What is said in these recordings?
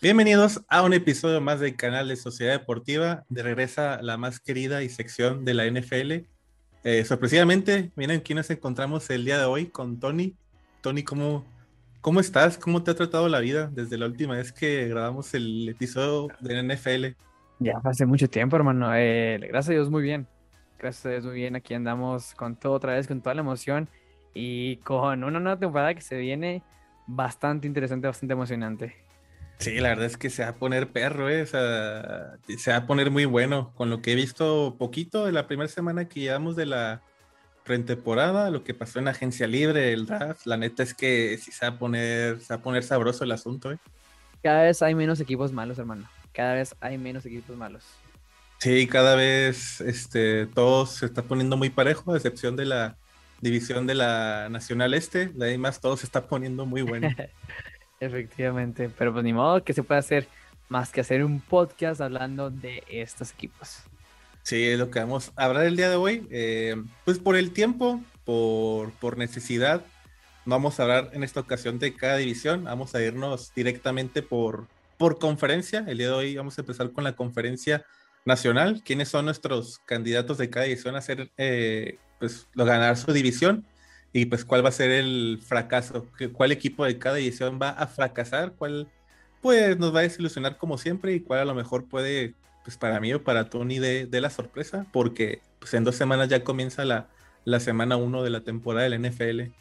Bienvenidos a un episodio más del canal de Sociedad Deportiva. De regresa la más querida y sección de la NFL. Eh, sorpresivamente, miren quién nos encontramos el día de hoy con Tony. Tony, ¿cómo, ¿cómo estás? ¿Cómo te ha tratado la vida desde la última vez que grabamos el episodio de la NFL? Ya hace mucho tiempo, hermano. Eh, gracias a Dios, muy bien. Gracias a Dios, muy bien. Aquí andamos con todo otra vez, con toda la emoción y con una nueva temporada que se viene bastante interesante, bastante emocionante. Sí, la verdad es que se va a poner perro, ¿eh? o sea, se va a poner muy bueno. Con lo que he visto poquito de la primera semana que llevamos de la pretemporada, lo que pasó en agencia libre, el draft, la neta es que sí se va a poner, se va a poner sabroso el asunto. ¿eh? Cada vez hay menos equipos malos, hermano. Cada vez hay menos equipos malos. Sí, cada vez este, todo se está poniendo muy parejo, a excepción de la división de la Nacional Este. De ahí más todo se está poniendo muy bueno. Efectivamente, pero pues ni modo que se pueda hacer más que hacer un podcast hablando de estos equipos. Sí, es lo que vamos a hablar el día de hoy. Eh, pues por el tiempo, por, por necesidad, vamos a hablar en esta ocasión de cada división. Vamos a irnos directamente por, por conferencia. El día de hoy vamos a empezar con la conferencia nacional. ¿Quiénes son nuestros candidatos de cada división a hacer, eh, pues, ganar su división? Y pues cuál va a ser el fracaso, cuál equipo de cada edición va a fracasar, cuál pues nos va a desilusionar como siempre y cuál a lo mejor puede, pues para mí o para Tony de, la sorpresa, porque pues en dos semanas ya comienza la, la semana uno de la temporada del NFL.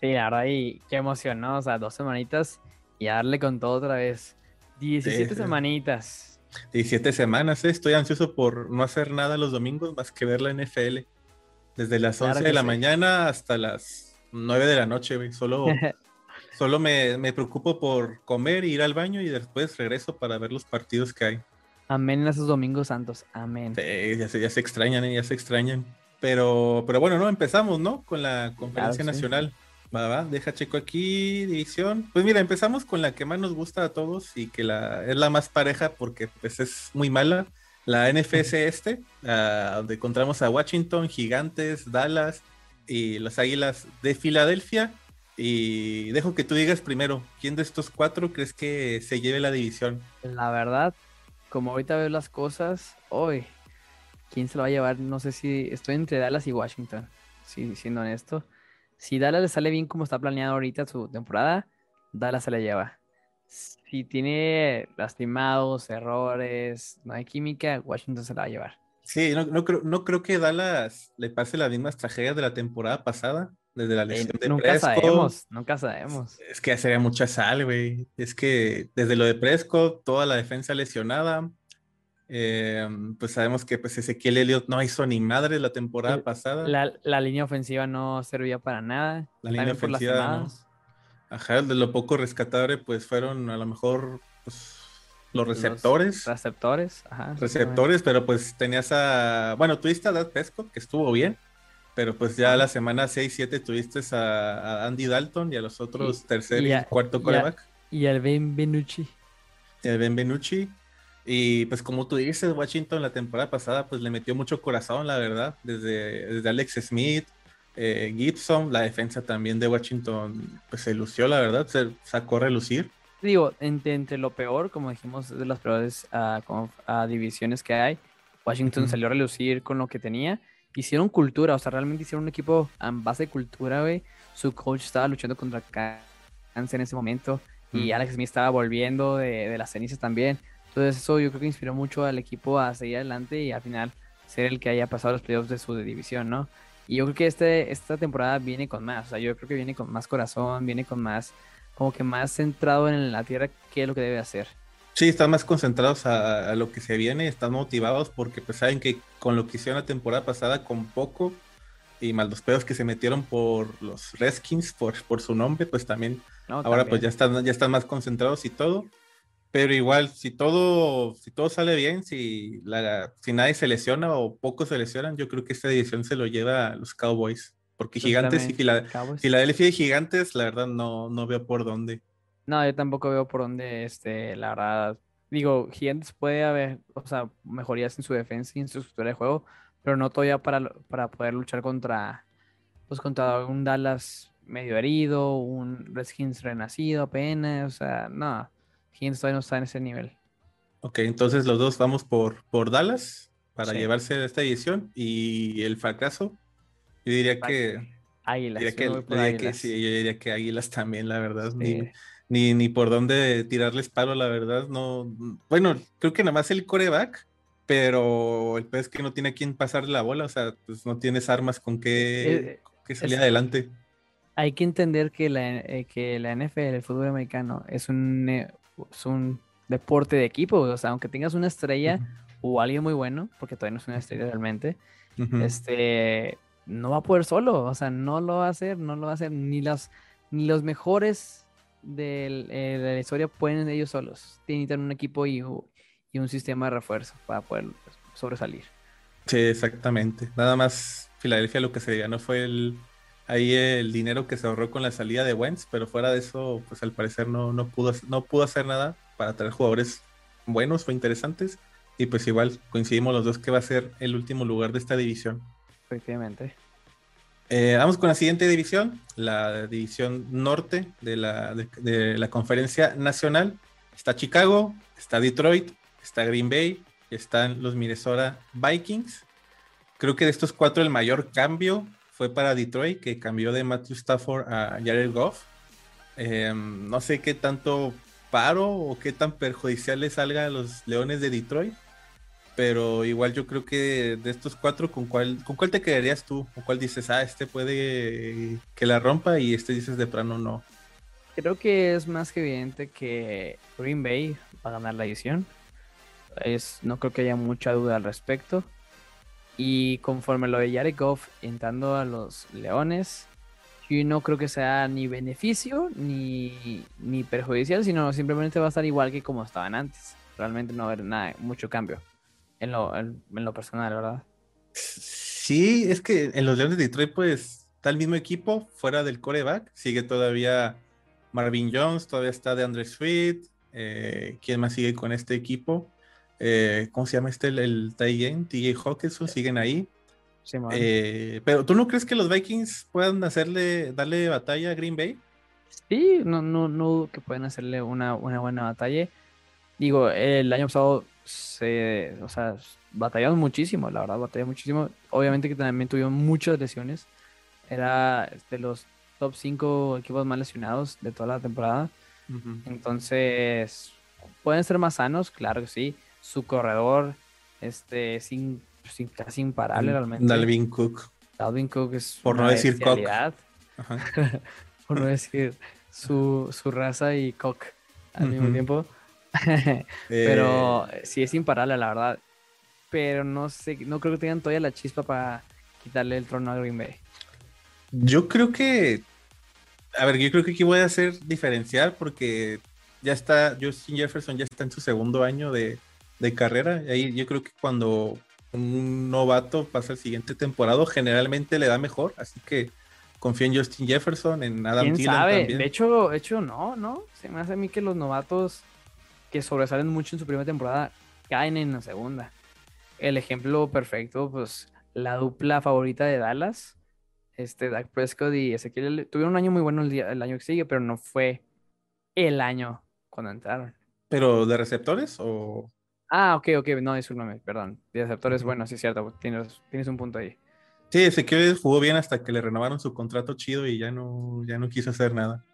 Sí, la verdad, y qué emoción, ¿no? O sea, dos semanitas y darle con todo otra vez. 17 semanitas. 17 semanas, ¿eh? estoy ansioso por no hacer nada los domingos más que ver la NFL. Desde las 11 de la mañana hasta las 9 de la noche, güey. Solo, solo me, preocupo por comer, ir al baño y después regreso para ver los partidos que hay. Amén en esos domingos santos. Amén. Sí, ya se, ya se extrañan, ¿eh? ya se extrañan. Pero, pero bueno, no, empezamos, ¿no? Con la conferencia nacional. Va, va, deja checo aquí, división. Pues mira, empezamos con la que más nos gusta a todos y que la, es la más pareja porque pues es muy mala la NFC este, donde encontramos a Washington, Gigantes, Dallas y las Águilas de Filadelfia. Y dejo que tú digas primero, ¿quién de estos cuatro crees que se lleve la división? La verdad, como ahorita veo las cosas, hoy, ¿quién se lo va a llevar? No sé si estoy entre Dallas y Washington, si, siendo honesto. Si Dallas le sale bien como está planeado ahorita su temporada, Dallas se la lleva si tiene lastimados, errores, no hay química, Washington se la va a llevar. Sí, no, no, creo, no creo que Dallas le pase las mismas tragedias de la temporada pasada, desde la lesión de nunca Prescott. sabemos, nunca sabemos. Es que sería mucha sal, güey. Es que desde lo de Prescott, toda la defensa lesionada, em, pues sabemos que pues Ezequiel Elliott no hizo ni madre la temporada pasada. La, la, línea ofensiva no servía para nada. La línea ofensiva no. Ajá, de lo poco rescatable, pues fueron a lo mejor pues, los receptores. receptores, ajá. Receptores, pero pues tenías a. Bueno, tuviste a Dad Pesco, que estuvo bien, pero pues ya la semana 6-7 tuviste a, Andy Dalton y a los otros tercer y, cuarto coreback. Y al Ben Benucci. Y al Ben Benucci. Y pues como tú dices, Washington la temporada pasada pues le metió mucho corazón, la verdad, desde, desde Alex Smith, eh, Gibson, la defensa también de Washington, pues se lució, la verdad, se sacó a relucir. Digo, entre, lo peor, como dijimos, de las peores uh, divisiones que hay, Washington salió a relucir con lo que tenía. Hicieron cultura, o sea, realmente hicieron un equipo en base de cultura, güey. Su coach estaba luchando contra cáncer en ese momento y Alex Smith estaba volviendo de, de las cenizas también. Entonces eso yo creo que inspiró mucho al equipo a seguir adelante y al final ser el que haya pasado los playoffs de su división, ¿no? Y yo creo que este, esta temporada viene con más, o sea, yo creo que viene con más corazón, viene con más, como que más centrado en la tierra, qué es lo que debe hacer. Sí, están más concentrados a, lo que se viene, están motivados porque pues saben que con lo que hicieron la temporada pasada, con poco, y más los pedos que se metieron por los Redskins, por, por su nombre, pues también ahora pues ya están, ya están más concentrados y todo. Pero igual, si todo, si todo sale bien, si, la, si nadie se lesiona o pocos se lesionan, yo creo que esta edición se lo lleva a los Cowboys. Porque Gigantes y Filadelfia y Gigantes, la verdad, no, no veo por dónde. No, yo tampoco veo por dónde, este, la verdad. Digo, Gigantes puede haber, o sea, mejorías en su defensa y en su estructura de juego, pero no todavía para, para poder luchar contra, pues, contra un Dallas medio herido, un Redskins renacido apenas, o sea, no Higgins todavía no está en ese nivel. Ok, entonces los dos vamos por, por Dallas para llevarse esta edición y el fracaso. Yo diría que. Águilas. Diría que, sí, yo diría que Águilas también, la verdad. Ni, ni, por dónde tirarles palo, la verdad. No. Bueno, creo que nada más el coreback, pero el pez es que no tiene a quién pasarle la bola, o sea, pues no tienes armas con qué, eh, salir adelante. Hay que entender que la, eh, que la NFL, el fútbol americano, es un, eh, es un deporte de equipo. O sea, aunque tengas una estrella o alguien muy bueno, porque todavía no es una estrella realmente, este no va a poder solo. O sea, no lo va a hacer, no lo va a hacer. Ni los, ni los mejores eh, de, la historia pueden ellos solos. Tienen que tener un equipo y, y un sistema de refuerzo para poder sobresalir. Sí, exactamente. Nada más Filadelfia lo que se no fue el ahí el dinero que se ahorró con la salida de Wentz, pero fuera de eso, pues al parecer no, no, pudo, no pudo hacer nada para traer jugadores buenos o interesantes. Y pues igual coincidimos los dos que va a ser el último lugar de esta división. Efectivamente. Eh, vamos con la siguiente división, la división norte de la, de, la conferencia nacional. Está Chicago, está Detroit, está Green Bay, están los Minnesota Vikings. Creo que de estos cuatro el mayor cambio fue para Detroit, que cambió de Matthew Stafford a Jared Goff. Eh, no sé qué tanto paro o qué tan perjudicial le salga a los Leones de Detroit. Pero igual yo creo que de estos cuatro, ¿con cuál, ¿con cuál te quedarías tú? ¿Con cuál dices, ah, este puede que la rompa y este dices de plano no? Creo que es más que evidente que Green Bay va a ganar la edición. Es, no creo que haya mucha duda al respecto. Y conforme lo de Jared Goff entrando a los Leones, y no creo que sea ni beneficio ni, ni perjudicial, sino simplemente va a estar igual que como estaban antes. Realmente no va a haber nada, mucho cambio en lo, en, lo personal, ¿verdad? Sí, es que en los Leones de Detroit, pues está el mismo equipo fuera del coreback. Sigue todavía Marvin Jones, todavía está de Andre Sweet. Eh, ¿Quién más sigue con este equipo? Eh, ¿Cómo se llama este? El, el TJ Hawkinson, siguen ahí. Eh, pero ¿tú no crees que los Vikings puedan hacerle, darle batalla a Green Bay? Sí, no, no, no que pueden hacerle una, buena batalla. Digo, el año pasado se, o sea, batallaron muchísimo, la verdad, batallaron muchísimo. Obviamente que también tuvieron muchas lesiones. Era de los top 5 equipos más lesionados de toda la temporada. Entonces, pueden ser más sanos, claro que sí. Su corredor, este, sin sin, casi imparable realmente. Dalvin Cook. Dalvin Cook es. Por no decir Cook. Por no decir su, su raza y Cock al mismo tiempo. Pero eh. sí es imparable, la verdad. Pero no sé, no creo que tengan todavía la chispa para quitarle el trono a Green Bay. Yo creo que. A ver, yo creo que aquí voy a hacer diferenciar porque ya está, Justin Jefferson ya está en su segundo año de, de carrera. Y ahí yo creo que cuando un novato pasa el siguiente temporada, generalmente le da mejor, así que confío en Justin Jefferson, en Adam ¿Quién sabe? De hecho, hecho, no, no. Se me hace a mí que los novatos que sobresalen mucho en su primera temporada caen en la segunda. El ejemplo perfecto, pues, la dupla favorita de Dallas, este Dak Prescott y Ezequiel, tuvieron un año muy bueno el, día, el año que sigue, pero no fue el año cuando entraron. ¿Pero de receptores o...? Ah, ok, ok, no, discúlpame, perdón. De receptores, bueno, sí es cierto, tienes, tienes un punto ahí. Sí, Ezequiel jugó bien hasta que le renovaron su contrato chido y ya no, ya no quiso hacer nada.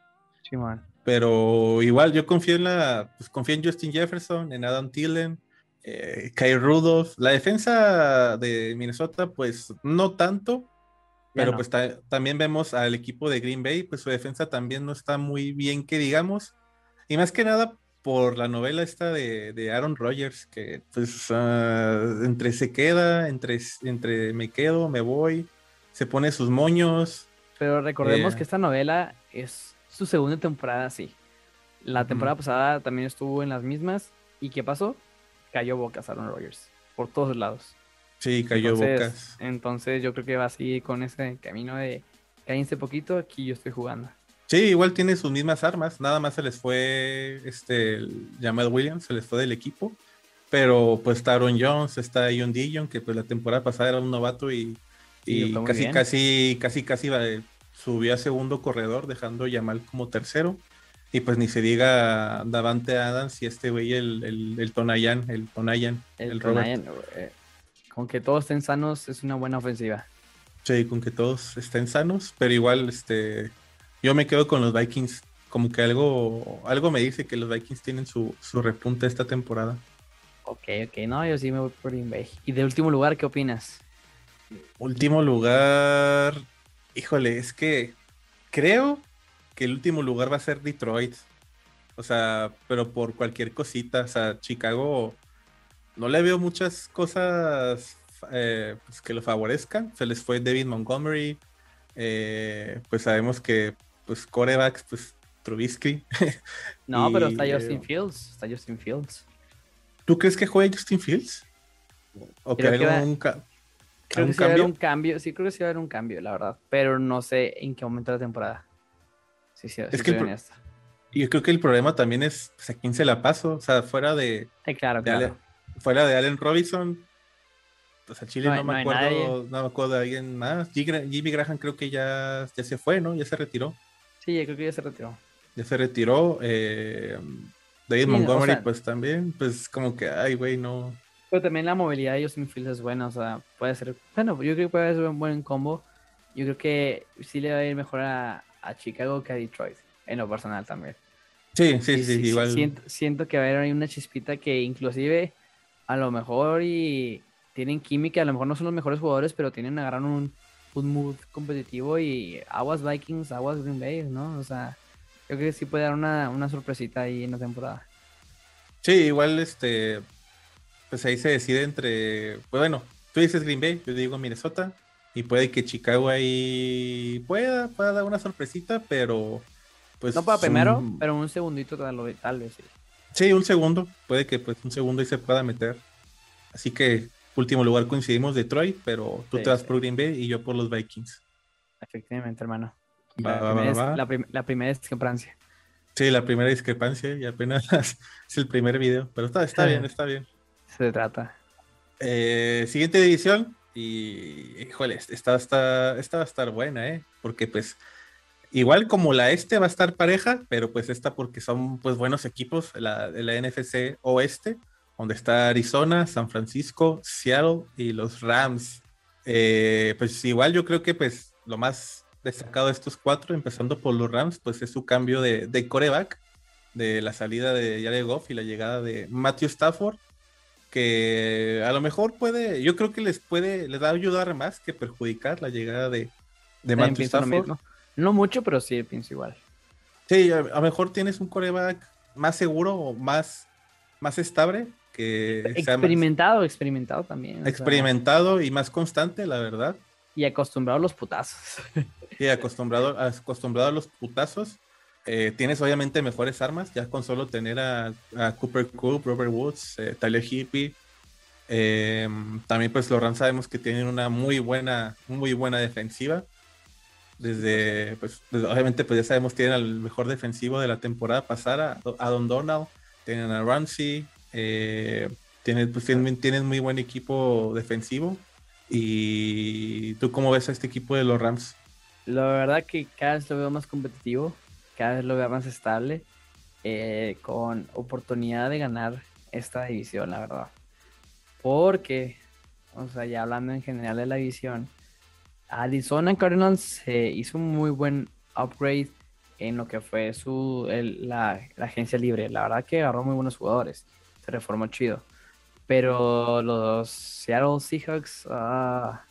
Sí, man. Pero igual yo confío en la, pues confío en Justin Jefferson, en Adam Thielen, eh, Kyle Rudolph. La defensa de Minnesota, pues no tanto, pero pues también vemos al equipo de Green Bay, pues su defensa también no está muy bien que digamos. Y más que nada por la novela esta de, Aaron Rodgers, que pues ah, entre se queda, entre, entre me quedo, me voy, se pone sus moños. Pero recordemos eh, que esta novela es su segunda temporada, sí. La temporada pasada también estuvo en las mismas. ¿Y qué pasó? Cayó bocas Aaron Rodgers, por todos lados. Sí, cayó bocas. Entonces yo creo que va a seguir con ese camino de cállense poquito, aquí yo estoy jugando. Sí, igual tiene sus mismas armas, nada más se les fue este Jamal Williams, se les fue del equipo, pero pues está Aaron Jones, está John Dillon, que pues la temporada pasada era un novato y, casi, casi, casi, casi, subió a segundo corredor, dejando a Jamal como tercero. Y pues ni se diga Davante Adams y este güey, el, el, el Tonayan, el Tonayan. El, el Tonayan, eh, con que todos estén sanos es una buena ofensiva. Sí, con que todos estén sanos, pero igual este yo me quedo con los Vikings. Como que algo, algo me dice que los Vikings tienen su, su repunte esta temporada. Ok, ok, no, yo sí me voy por Green Bay. Y de último lugar, ¿qué opinas? Último lugar, híjole, es que creo que el último lugar va a ser Detroit. O sea, pero por cualquier cosita. O sea, Chicago no le veo muchas cosas eh, pues, que lo favorezcan. Se les fue David Montgomery. Eh, pues sabemos que pues corebacks, pues Trubisky. No, pero está Justin Fields. Está Justin Fields. ¿Tú crees que juegue Justin Fields? ¿O que creo un, que sí va a haber un cambio. Sí, creo que sí va a haber un cambio, la verdad. Pero no sé en qué momento de la temporada. Sí, sí, es que yo creo que el problema también es pues, a quién se la paso. O sea, fuera de. claro, claro. fuera de Allen Robinson. Pues a Chile no, me acuerdo, no me acuerdo de alguien más. Jimmy Graham creo que ya, ya se fue, ¿no? Ya se retiró. Sí, yo creo que ya se retiró. Ya se retiró. Eh, David Montgomery, pues también, pues como que, ay, güey, no. Pero también la movilidad de Justin Fields es buena, o sea, puede ser, bueno, yo creo que puede ser un buen combo. Yo creo que sí le va a ir mejor a, Chicago que a Detroit, en lo personal también. Sí, sí, sí, igual. Siento, que va a haber ahí una chispita que inclusive a lo mejor y tienen química, a lo mejor no son los mejores jugadores, pero tienen agarrar un, un mood competitivo y aguas Vikings, aguas Green Bay, ¿no? O sea, yo creo que sí puede dar una, sorpresita ahí en la temporada. Sí, igual este, pues ahí se decide entre, pues bueno, tú dices Green Bay, yo digo Minnesota, y puede que Chicago ahí pueda, pueda dar una sorpresita, pero pues... No para primero, pero un segundito tal, vez sí. Sí, un segundo, puede que pues un segundo ahí se pueda meter. Así que último lugar coincidimos Detroit, pero tú te vas por Green Bay y yo por los Vikings. Efectivamente, hermano la, primera discrepancia. Sí, la primera discrepancia y apenas es el primer video, pero está, está bien, está bien. Se trata. Eh, siguiente división y, híjole, esta, esta, esta va a estar buena, ¿eh? Porque pues igual como la este va a estar pareja, pero pues esta porque son pues buenos equipos, la, la NFC Oeste, donde está Arizona, San Francisco, Seattle y los Rams. Eh, pues igual yo creo que pues lo más destacado de estos cuatro, empezando por los Rams, pues es su cambio de, de coreback, de la salida de Jared Goff y la llegada de Matthew Stafford, que a lo mejor puede, yo creo que les puede, les va a ayudar más que perjudicar la llegada de, de Matthew Stafford. No mucho, pero sí pienso igual. Sí, a, lo mejor tienes un coreback más seguro o más, más estable. Que experimentado, experimentado también. Experimentado y más constante, la verdad. Y acostumbrado a los putazos. Sí, acostumbrado, acostumbrado a los putazos. Eh, tienes obviamente mejores armas, ya con solo tener a, Cooper Coop, Robert Woods, eh, Tyler Hippie. Eh, también pues los Rams sabemos que tienen una muy buena, muy buena defensiva. Desde, pues, obviamente pues ya sabemos tienen al mejor defensivo de la temporada pasada, a Don Donald, tienen a Ramsey, tienen, pues, tienen muy buen equipo defensivo. ¿Y tú cómo ves a este equipo de los Rams? La verdad que cada vez lo veo más competitivo, cada vez lo veo más estable, eh, con oportunidad de ganar esta división, la verdad. Porque, o sea, ya hablando en general de la división, Arizona Cardinals hizo un muy buen upgrade en lo que fue su la, agencia libre. La verdad que agarró muy buenos jugadores. Se reformó chido. Pero los Seattle Seahawks, ah,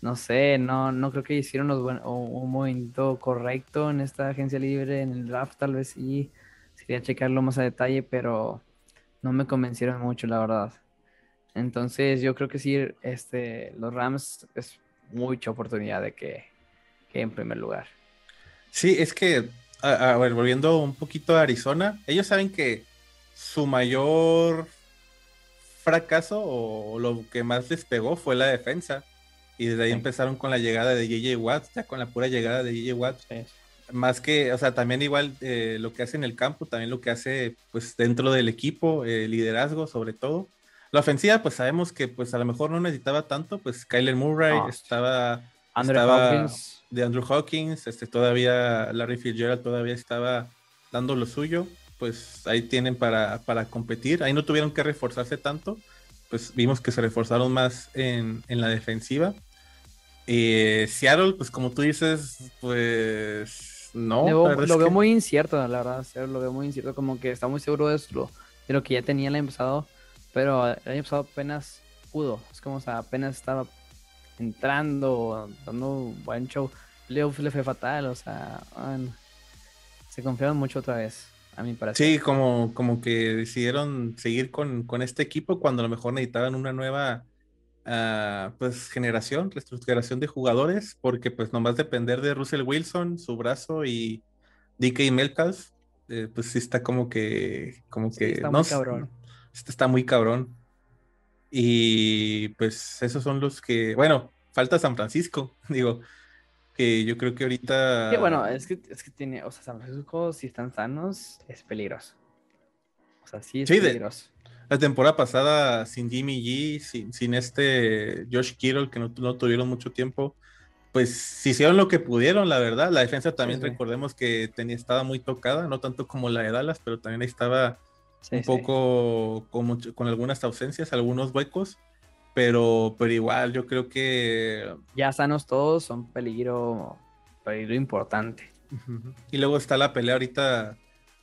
no sé, no, no creo que hicieron un movimiento correcto en esta agencia libre, en el draft tal vez sí, sería checarlo más a detalle, pero no me convencieron mucho, la verdad. Entonces yo creo que sí, este, los Rams es mucha oportunidad de que, que en primer lugar. Sí, es que, a, ver, volviendo un poquito a Arizona, ellos saben que su mayor fracaso o lo que más les pegó fue la defensa. Y desde ahí empezaron con la llegada de JJ Watt, ya con la pura llegada de JJ Watt. Más que, o sea, también igual eh, lo que hace en el campo, también lo que hace pues dentro del equipo, eh, liderazgo sobre todo. La ofensiva, pues sabemos que pues a lo mejor no necesitaba tanto, pues Kyler Murray estaba, Andrew Hawkins. de Andrew Hawkins, este todavía Larry Fitzgerald todavía estaba dando lo suyo, pues ahí tienen para, para competir. Ahí no tuvieron que reforzarse tanto, pues vimos que se reforzaron más en, la defensiva. Eh, Seattle, pues como tú dices, pues no. Lo, veo muy incierto, la verdad. lo veo muy incierto, como que está muy seguro de lo, de lo que ya tenía el año pasado, pero el año pasado apenas pudo. Es como, o sea, apenas estaba entrando, dando un buen show. Leo le fue fatal, o sea, se confiaron mucho otra vez. A. Sí, como, como que decidieron seguir con, este equipo cuando a lo mejor necesitaban una nueva uh, pues generación, reestructuración de jugadores, porque pues nomás depender de Russell Wilson, su brazo y DK Metcalf, eh, pues sí está como que, como que está muy cabrón. Está muy cabrón. Y pues esos son los que, bueno, falta San Francisco, digo, que yo creo que ahorita... bueno, es que, es que tiene, o sea, San Francisco, si están sanos, es peligroso. O sea, sí es peligroso. la temporada pasada, sin Jimmy G, sin, sin este Josh Kittle, que no, no, tuvieron mucho tiempo, pues hicieron lo que pudieron, la verdad. La defensa también, recordemos que tenía, estaba muy tocada, no tanto como la de Dallas, pero también ahí estaba un poco con, con algunas ausencias, algunos huecos. Pero, pero igual, yo creo que. Ya sanos todos, son peligro, peligro importante. Y luego está la pelea ahorita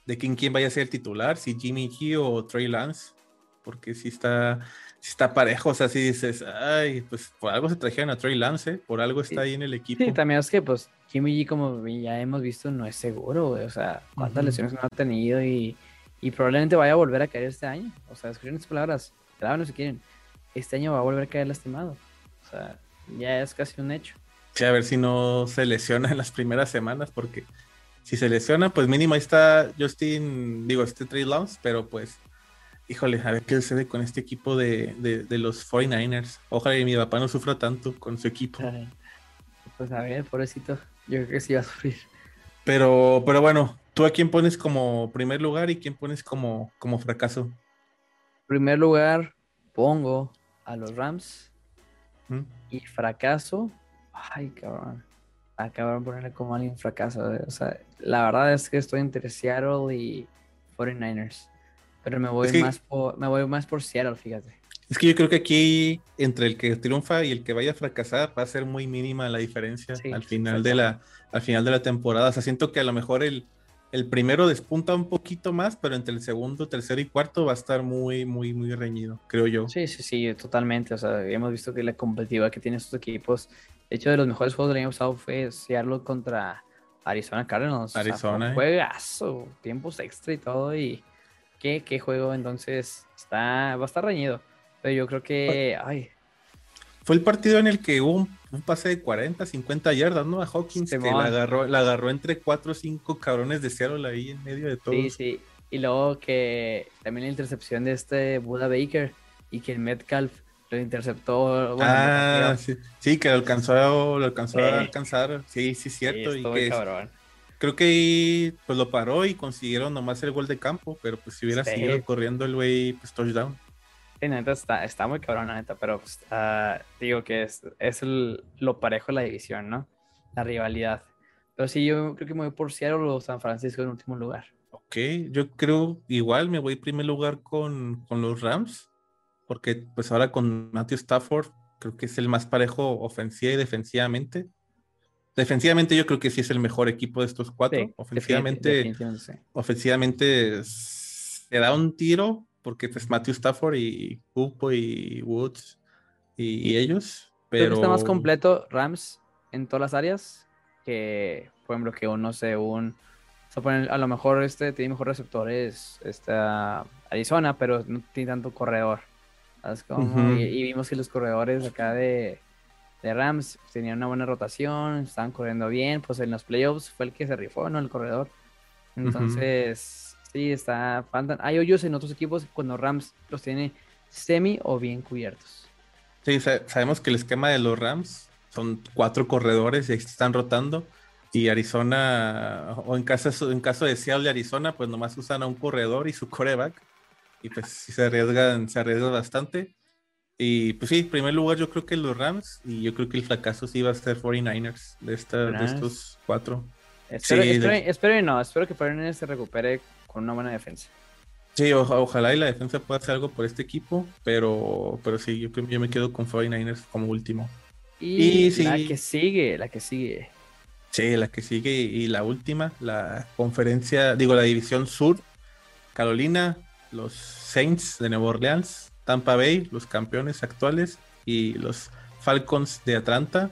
de quién, quién vaya a ser el titular, si Jimmy G o Trey Lance. Porque si está, si está parejo, o sea, si dices, ay, pues por algo se trajeron a Trey Lance, ¿eh? por algo está ahí en el equipo. Sí, también es que, pues, Jimmy G, como ya hemos visto, no es seguro, O sea, cuántas lesiones no ha tenido y, y, probablemente vaya a volver a caer este año. O sea, escriben estas palabras, no si quieren este año va a volver a caer lastimado. O sea, ya es casi un hecho. Sí, a ver si no se lesiona en las primeras semanas, porque si se lesiona, pues mínimo ahí está Justin, digo, este Trey Lance, pero pues, híjole, a ver qué sucede con este equipo de, los 49ers. Ojalá que mi papá no sufra tanto con su equipo. Pues a ver, pobrecito, yo creo que sí va a sufrir. Pero, pero bueno, ¿tú a quién pones como primer lugar y quién pones como, como fracaso? Primer lugar, pongo a los Rams. Y fracaso. Ay, cabrón. Acabaron de ponerle como alguien fracaso. O sea, la verdad es que estoy entre Seattle y 49ers. Pero me voy, más, por, me voy más por Seattle, fíjate. Es que yo creo que aquí, entre el que triunfa y el que vaya a fracasar, va a ser muy mínima la diferencia al, final de la, al final de la temporada. O sea, siento que a lo mejor el, el primero despunta un poquito más, pero entre el segundo, tercero y cuarto va a estar muy, muy, muy reñido, creo yo. Sí, sí, sí, totalmente. O sea, hemos visto que la competitiva que tienen estos equipos, de hecho, de los mejores juegos del año pasado fue Seattle contra Arizona Cardinals. Arizona. O juegazo, tiempos extra y todo. Y qué, qué juego, entonces está, va a estar reñido. Pero yo creo que, ay, fue el partido en el que hubo un, pase de 40, 50 yardas, ¿no? A Hawkins que la agarró, la agarró entre 4 o 5 cabrones de Seattle ahí en medio de todo. Sí, sí. Y luego que también la intercepción de este Buda Baker y que el Metcalf lo interceptó. ah, sí. sí, que lo alcanzó, lo alcanzó a alcanzar. Sí, sí, cierto. y que creo que ahí pues lo paró y consiguieron nomás el gol de campo, pero pues si hubiera seguido corriendo el güey, pues touchdown. Sí, neta, está, está muy cabrón, neta, pero pues, ah, digo que es, es lo parejo de la división, ¿no? La rivalidad. Pero sí, yo creo que me voy por Seattle o San Francisco en último lugar. Ok, yo creo igual me voy en primer lugar con, con los Rams, porque pues ahora con Matthew Stafford creo que es el más parejo ofensiva y defensivamente. Defensivamente yo creo que sí es el mejor equipo de estos cuatro. ofensivamente, ofensivamente se da un tiro, porque pues Matthew Stafford y Cupo y Woods y, ellos. Pero... Creo está más completo Rams en todas las áreas que, por ejemplo, que uno se un... a lo mejor este tiene mejor receptores esta Arizona, pero no tiene tanto corredor. y, vimos que los corredores acá de, de Rams tenían una buena rotación, estaban corriendo bien, pues en los playoffs fue el que se rifó, ¿no? El corredor. Entonces, Sí, está. Hay hoyos en otros equipos cuando Rams los tiene semi o bien cubiertos. Sí, sabemos que el esquema de los Rams son cuatro corredores y están rotando. Y Arizona, o en caso, en caso de Seattle de Arizona, pues nomás usan a un corredor y su coreback. Y pues se arriesgan, se arriesgan bastante. Y pues sí, en primer lugar yo creo que los Rams y yo creo que el fracaso sí va a ser 49ers de, esta, de estos cuatro. Espero, Sí, espero, de- espero y no, espero que Fernández se recupere con una buena defensa. Sí, o- ojalá y la defensa pueda hacer algo por este equipo, pero, pero sí, yo, yo me quedo con 49ers como último. Y, Y sí. la que sigue, la que sigue. Sí, la que sigue y la última, la conferencia, digo, la división sur, Carolina, los Saints de Nueva Orleans, Tampa Bay, los campeones actuales, y los Falcons de Atlanta.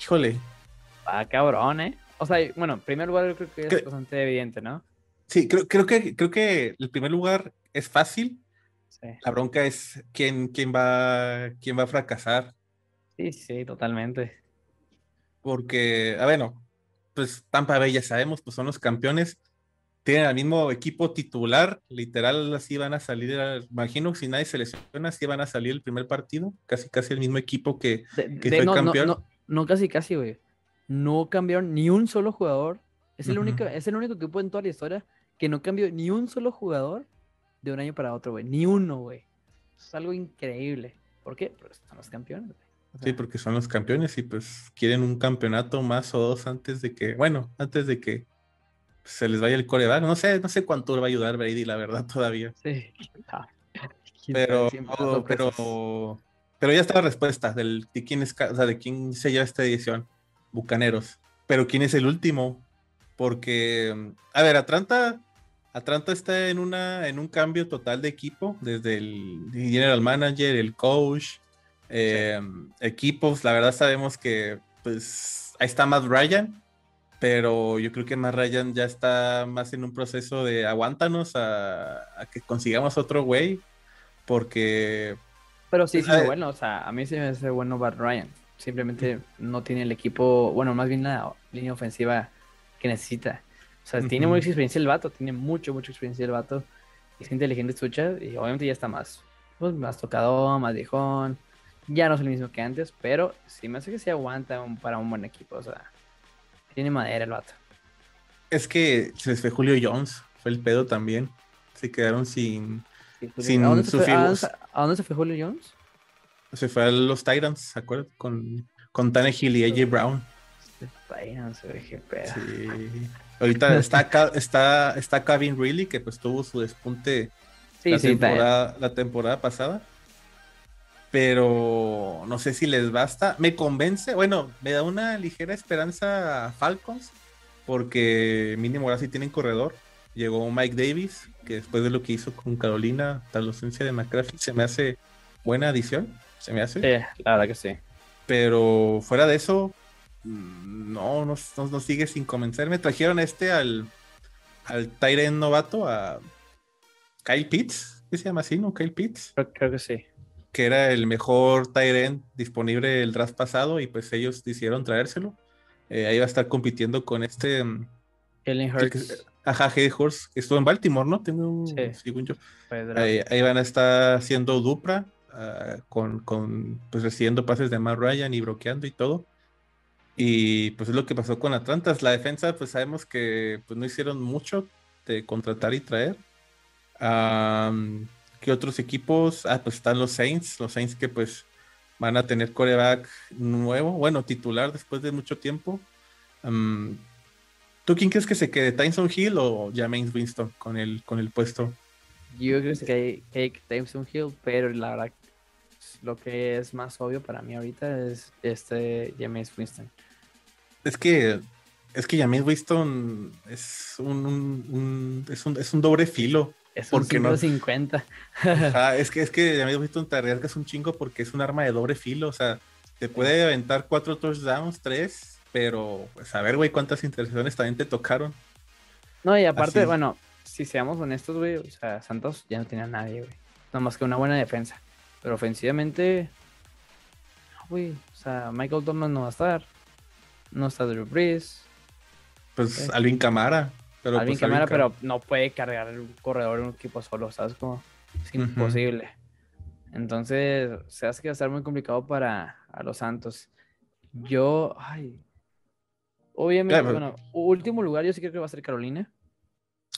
Híjole, Ah, cabrón, ¿eh? O sea, bueno, en primer lugar yo creo que es ¿Qué? bastante evidente, ¿no? Sí, creo, creo que creo que el primer lugar es fácil. Sí, La bronca es quién, quién va, quién va a fracasar. sí, sí, totalmente. Porque, ah, bueno, pues Tampa Bay ya sabemos, pues son los campeones. Tienen al mismo equipo titular, literal, así van a salir. eh, Imagino que si nadie se lesiona, así van a salir el primer partido. Casi, casi el mismo equipo que. De- que de- fue no, no, campeón. no, no, casi, casi, güey. No cambiaron ni un solo jugador. Es el, único, es el único equipo en toda la historia que no cambió ni un solo jugador de un año para otro, güey. Ni uno, güey. Es algo increíble. ¿Por qué? Porque son los campeones, güey. O Sí, porque son los campeones y pues quieren un campeonato más o dos antes de que, bueno, antes de que se les vaya el coreback. No sé, no sé cuánto le va a ayudar Brady, la verdad, todavía. Sí. Quién Pero, pero, pero ya está la respuesta del, de quién es, o sea, de quién se lleva esta edición. Bucaneros. Pero quién es el último. Porque, a ver, Atlanta, Atlanta está en una, en un cambio total de equipo, desde el general manager, el coach, eh, equipos. La verdad sabemos que, pues, ahí está Matt Ryan. Pero yo creo que Matt Ryan ya está más en un proceso de aguántanos a, a que consigamos otro güey porque Pero sí, sí, Ah, es bueno. O sea, a mí sí me hace bueno Bart Ryan. Simplemente no tiene el equipo, bueno, más bien la línea ofensiva que necesita. O sea, tiene mucha experiencia el vato, tiene mucho, mucha experiencia el vato. Es inteligente, escucha, y obviamente ya está más, pues, más tocado, más viejón. Ya no es el mismo que antes, pero sí me hace que se aguanta un- para un buen equipo. O sea, tiene madera el vato. es que se les fue Julio Jones, fue el pedo también. Se quedaron sin. Sí, Sin ¿A dónde, se su fue, a, dónde, figu- se- a dónde se fue Julio Jones? Se fue a los Titans, ¿se acuerdan? Con, con Tannehill y AJ Brown. Sí. Ahorita está, está, está Kevin Riley, que pues tuvo su despunte Sí, la, sí, temporada, la temporada pasada. Pero no sé si les basta. Me convence, bueno, me da una ligera esperanza a Falcons, porque mínimo ahora sí tienen corredor. Llegó Mike Davis, que después de lo que hizo con Carolina, la ausencia de McCaffrey, se me hace buena adición. Se me hace. Sí, la verdad que sí. Pero fuera de eso, no, no, no- sigue sin convencerme. Trajeron este al, al Tyren novato, a Kyle Pitts, ¿qué se llama así, no? Kyle Pitts, Creo, creo que sí. que era el mejor Tyren disponible el draft pasado y pues ellos decidieron traérselo. Eh, ahí va a estar compitiendo con este, mm, Jalen Hurts. ajá, Hayes Horse, que estuvo en Baltimore, ¿no? Tengo, Sí. según yo. Ahí, ahí van a estar haciendo dupla ah, con, con, pues recibiendo pases de Matt Ryan y bloqueando y todo. Y pues es lo que pasó con Atlantas. La defensa, pues sabemos que pues, no hicieron mucho de contratar y traer. ¿Qué otros equipos? Ah, pues están los Saints. Los Saints que pues van a tener coreback nuevo, bueno, titular después de mucho tiempo. ¿Tú quién crees que se quede? ¿Tyson Hill o James Winston con el, con el puesto? Yo creo que hay Tyson Hill, pero la verdad, lo que es más obvio para mí ahorita es este James Winston. Es que es que James Winston es un, un- un- es un, es un doble filo. Es ¿Por un qué no? 50. Ajá, es que es que James Winston te arriesgas un chingo porque es un arma de doble filo. O sea, te puede aventar cuatro touchdowns, tres, pero pues a ver, güey, cuántas intercepciones también te tocaron. No, y aparte, Así. bueno, si seamos honestos, güey, o sea, Santos ya no tiene a nadie, güey. Nada más que una buena defensa. Pero ofensivamente, güey, o sea, Michael Thomas no va a estar. No está Drew Brees. Pues Sí. Alvin Camara. Pero Alvin pues, Kamara, Cam- pero no puede cargar un corredor en un equipo solo, ¿sabes? Como es imposible. Entonces, se hace que va a estar muy complicado para a los Santos. Yo, ay. Obviamente, bueno, último lugar, yo sí creo que va a ser Carolina.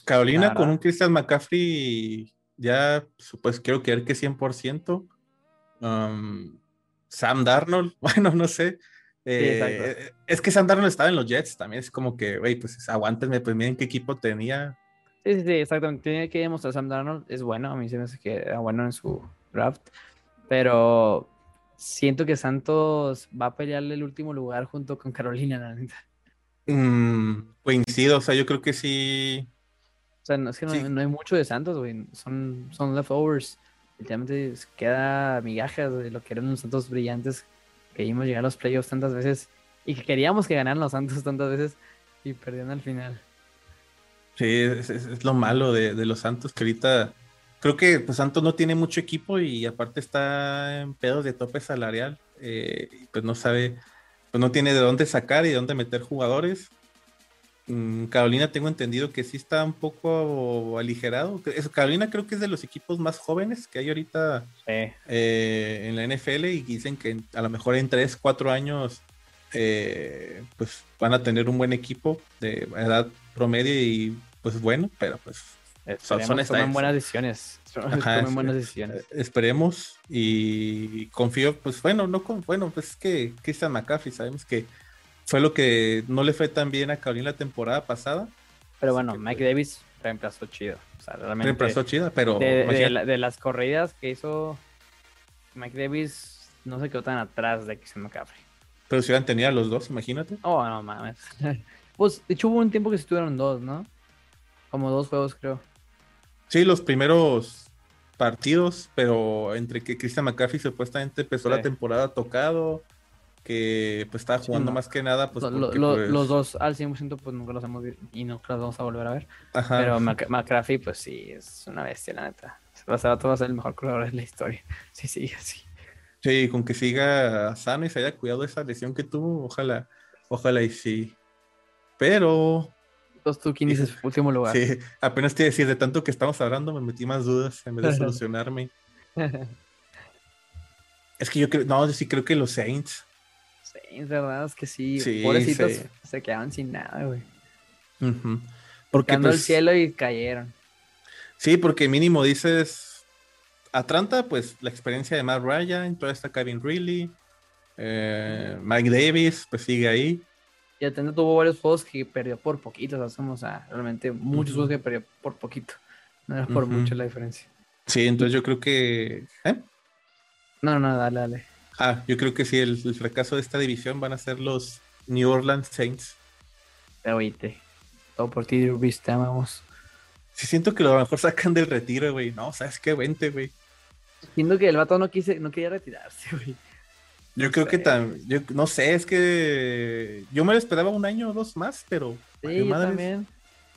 Carolina con un Christian McCaffrey ya, pues quiero creer que 100%. Um, Sam Darnold, bueno, no sé. Eh, es que Sam Darnold estaba en los Jets también. Es como que, güey, pues aguántenme, pues miren qué equipo tenía. Sí, sí, sí, exactamente. Tiene que demostrar Sam Darnold. Es bueno, a mí se me hace que era bueno en su draft. Pero siento que Santos va a pelearle el último lugar junto con Carolina, la neta. Mm, coincido, o sea, yo creo que sí. O sea, no, es que no, hay mucho de Santos, güey. Son, son leftovers. Literalmente queda migajas de lo que eran los Santos brillantes que vimos llegar a los playoffs tantas veces y que queríamos que ganaran los Santos tantas veces y perdían al final. Sí, es, lo malo de, de, los Santos, que ahorita creo que pues, Santos no tiene mucho equipo y aparte está en pedos de tope salarial. Eh, pues no sabe, pues no tiene de dónde sacar y de dónde meter jugadores. Mm, Carolina tengo entendido que sí está un poco aligerado. Carolina creo que es de los equipos más jóvenes que hay ahorita eh, en la NFL y dicen que a lo mejor en 3, 4 años eh, pues van a tener un buen equipo de edad promedio y pues bueno, pero pues son, son buenas decisiones. buenas decisiones. Esperemos y confío, pues bueno, no con, bueno, pues es que Christian McCaffrey sabemos que fue lo que no le fue tan bien a Carolina la temporada pasada. Pero bueno, Mike Davis reemplazó chido. O sea, realmente reemplazó chido, pero. De, las corridas que hizo Mike Davis, no se quedó tan atrás de Christian McCaffrey. Pero si hubieran tenido a los dos, imagínate. Oh, no mames. pues, de hecho, hubo un tiempo que estuvieron dos, ¿no? Como dos juegos, creo. Sí, los primeros partidos, pero entre que Christian McCaffrey supuestamente empezó la temporada tocado que pues estaba jugando más que nada pues, pues, los dos al 100% pues nunca los hemos visto y no los vamos a volver a ver. Pero McCraffy pues sí es una bestia la neta. Va a ser el mejor corredor de la historia. Sí sigue así sí con que siga sano y se haya cuidado de esa lesión que tuvo ojalá ojalá y sí. Pero entonces tú quién dices último lugar. sí apenas te decir de tanto que estamos hablando me metí más dudas en vez de solucionarme. Es que yo creo no sí creo que los Saints es verdad, es que sí. Pobrecitos se quedaban sin nada, güey. Porque el pues, cielo y cayeron. Sí, porque mínimo dices Atlanta, pues la experiencia de Matt Ryan, toda esta Kevin Reilly, eh, Mike Davis, pues sigue ahí. Y Atlanta tuvo varios juegos que perdió por poquito, o sea, realmente muchos juegos que perdió por poquito. No era por mucho la diferencia. Sí, entonces yo creo que. ¿eh? No, no, dale, dale. Ah, yo creo que sí, el, fracaso de esta división van a ser los New Orleans Saints. Te oíste. Todo por ti, Drew te amamos. Sí, siento que lo mejor sacan del retiro, güey. No, ¿sabes qué? Vente, güey. Siento que el vato no, quise, no quería retirarse, güey. Yo creo que también, no sé, es que yo me lo esperaba un año o dos más, pero... Sí, yo también.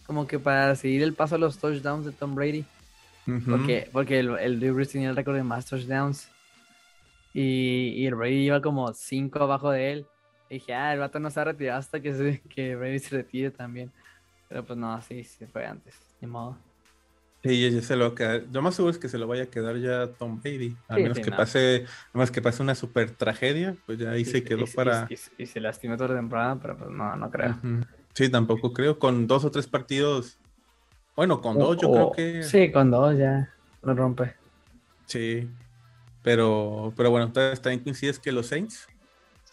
Como que para seguir el paso a los touchdowns de Tom Brady. Porque, porque el, el Drew tenía el récord de más touchdowns. Y, el Brady iba como 5 abajo de él. Y dije, ah, el vato no se ha retirado hasta que, se, que Brady se retire también. Pero pues no, sí, sí fue antes, ni modo. Sí, ya se lo va a quedar. Lo más seguro es que se lo vaya a quedar ya Tom Brady. A menos que pase, a menos que pase una super tragedia, pues ya ahí se quedó para. Y, se lastimó toda la temporada, pero pues no, no creo. Sí, tampoco creo. Con dos o tres partidos. Bueno, con dos, yo creo que. Sí, con dos ya lo rompe. Sí. Pero, pero bueno, también coincides que los Saints.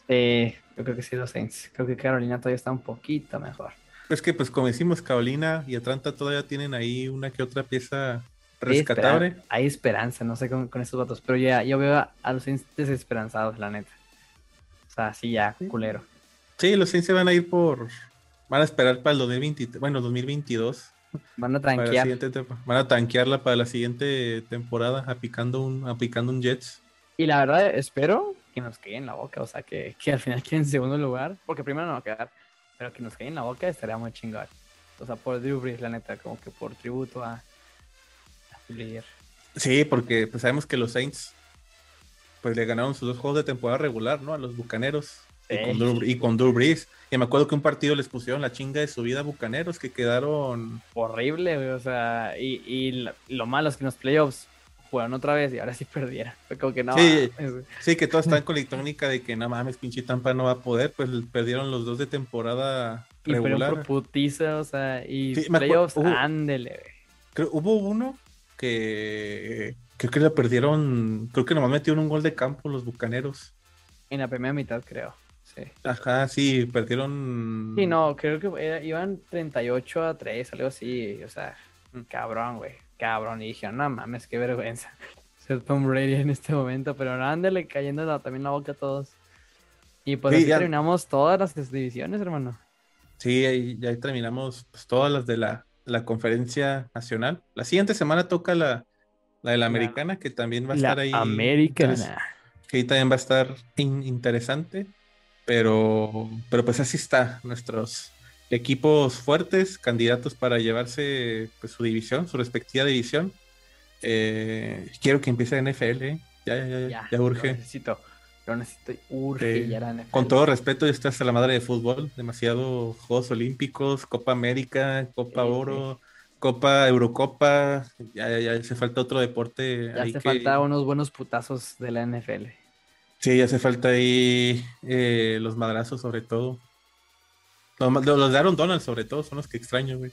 Sí, yo creo que sí, los Saints. Creo que Carolina todavía está un poquito mejor. Es que, pues, como decimos, Carolina y Atlanta todavía tienen ahí una que otra pieza rescatable. Hay, esperanza, no sé con, estos datos, pero ya yo veo a, los Saints desesperanzados, la neta. O sea, sí, ya, culero. Sí, los Saints se van a ir por. Van a esperar para el 2020, bueno, 2022 Van a tanquear. Van a tanquearla para la siguiente temporada, aplicando un, aplicando un Jets. Y la verdad, espero que nos quede en la boca, o sea, que, que al final quede en segundo lugar, porque primero no va a quedar, pero que nos quede en la boca estaría muy chingón. O sea, por Drew Brees, la neta, como que por tributo a, a Sí, porque pues, sabemos que los Saints pues le ganaron sus dos juegos de temporada regular, ¿no? A los Bucaneros. Y, con Drew, y con Drew Brees. Y me acuerdo que un partido les pusieron la chinga de su vida a Bucaneros, que quedaron... Horrible, O sea, y, lo malo es que en los playoffs jugaron otra vez y ahora sí perdieron. Fue como que no. Sí, sí que todos están con la tónica de que no mames, pinche Tampa no va a poder. Pues perdieron los dos de temporada regular. Y por putiza, o sea, y playoffs, ándele, Creo, hubo uno que creo que le perdieron, creo que nomás metieron un gol de campo los Bucaneros. En la primera mitad, creo. Ajá, sí, perdieron. Sí, no, creo que era- iban 38 a 3, algo así. O sea, cabrón, güey. Cabrón. Y dije, no mames, qué vergüenza ser Tom Brady en este momento. Pero ándale cayendo la- también la boca a todos. Y pues Sí, así ya- terminamos todas las divisiones, hermano. Sí, ahí, ya terminamos pues, todas las de la, la conferencia nacional. La siguiente semana toca la, la de la americana, que también va a estar ahí. americana. Que ahí también va a estar in- interesante. Pero, pero pues así está. Nuestros equipos fuertes, candidatos para llevarse pues, su división, su respectiva división. Eh, quiero que empiece la NFL, ¿eh? Ya, ya, ya, ya, Ya, Lo urge. necesito. Lo necesito. Urge Sí. ya la NFL. Con todo respeto, esto es a la madre de fútbol. Demasiado Juegos Olímpicos, Copa América, Copa Sí, sí. Oro, Copa Eurocopa. Ya, ya, ya hace falta otro deporte. Ya ahí hace que- falta unos buenos putazos de la NFL. Sí, hace falta ahí eh, los madrazos, sobre todo. Los, los de Aaron Donald, sobre todo, son los que extraño, güey.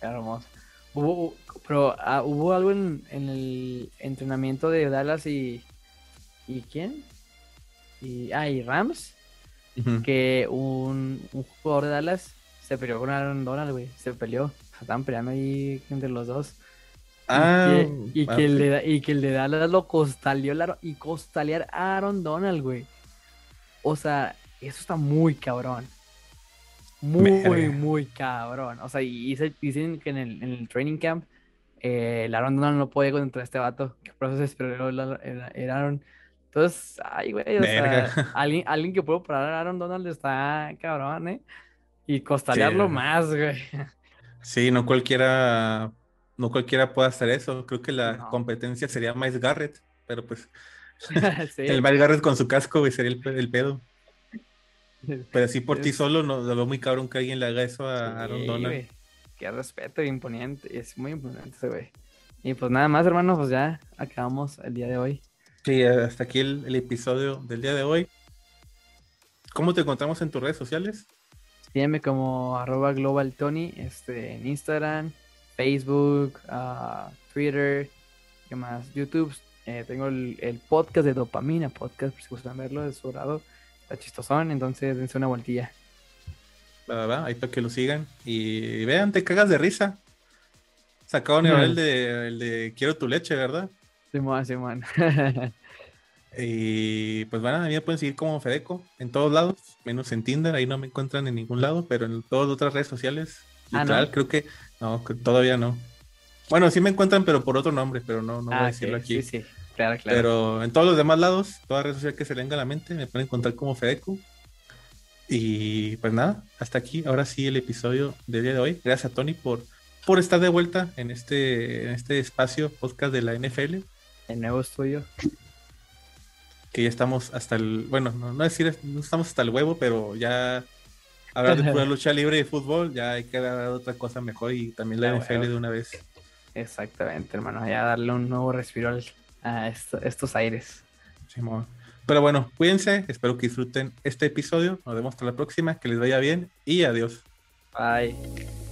Hermoso. Hubo, pero ah, hubo algo en, en el entrenamiento de Dallas y. ¿Y quién? Y, ah, y Rams. Que un, un jugador de Dallas se peleó con Aaron Donald, güey. Se peleó. Estaban peleando ahí entre los dos. Ah, y, que, y, ah, que el de, y que el de Dallas lo costaleó la- y costalear a Aaron Donald, güey. O sea, eso está muy cabrón. Muy, muy cabrón. O sea, y dice- dicen que en el, en el training camp eh, el Aaron Donald no puede contra este vato. Que por eso se esperó el, el- el Aaron. Entonces, ay, güey, o sea, alguien, alguien que puede parar a Aaron Donald está cabrón, ¿eh? Y costalearlo Sí. más, güey. Sí, no cualquiera, no cualquiera puede hacer eso. Creo que la No. competencia sería Miles Garrett, pero pues Sí. el Miles Garrett con su casco, güey, sería el, el pedo. Pero así por ti solo, no, lo veo muy cabrón que alguien le haga eso a Aaron Sí, Donald. Qué respeto, imponente. Es muy imponente ese güey. Y pues nada más, hermano, pues ya acabamos el día de hoy. Sí, hasta aquí el, el episodio del día de hoy. ¿Cómo te encontramos en tus redes sociales? Sígueme como arroba global Tony, este, en Instagram, Facebook, ah, Twitter, ¿qué más? YouTube. Eh, tengo el, el podcast de Dopamina Podcast, por si gustan verlo, de su grado. Está chistosón, entonces dense una vueltilla. Va, va, va, ahí para que lo sigan. Y vean, te cagas de risa. Sacaron el de, el de Quiero tu leche, ¿verdad? Simón, Simón. Y pues bueno, a mí me pueden seguir como Fedeco en todos lados, menos en Tinder, ahí no me encuentran en ningún lado, pero en todas las otras redes sociales, Ah, ¿no? literal, creo que no, todavía no. Bueno, sí me encuentran, pero por otro nombre, pero no, no voy a Ah, decirlo aquí. Sí, sí, claro, claro. Pero en todos los demás lados, toda red social que se le venga a la mente, me pueden encontrar como Fedeco. Y pues nada, hasta aquí, ahora sí el episodio del día de hoy. Gracias a Tony por, por estar de vuelta en este, en este espacio podcast de la NFL. El nuevo estudio. que ya estamos hasta el, bueno, no, no decir, no estamos hasta el huevo, pero ya hablar de pura lucha libre y fútbol, ya hay que dar otra cosa mejor y también la Ah, NFL de una vez. Exactamente, hermano. Ya darle un nuevo respiro a esto- estos aires. Simón. Pero bueno, cuídense, espero que disfruten este episodio, nos vemos hasta la próxima, que les vaya bien y adiós. Bye.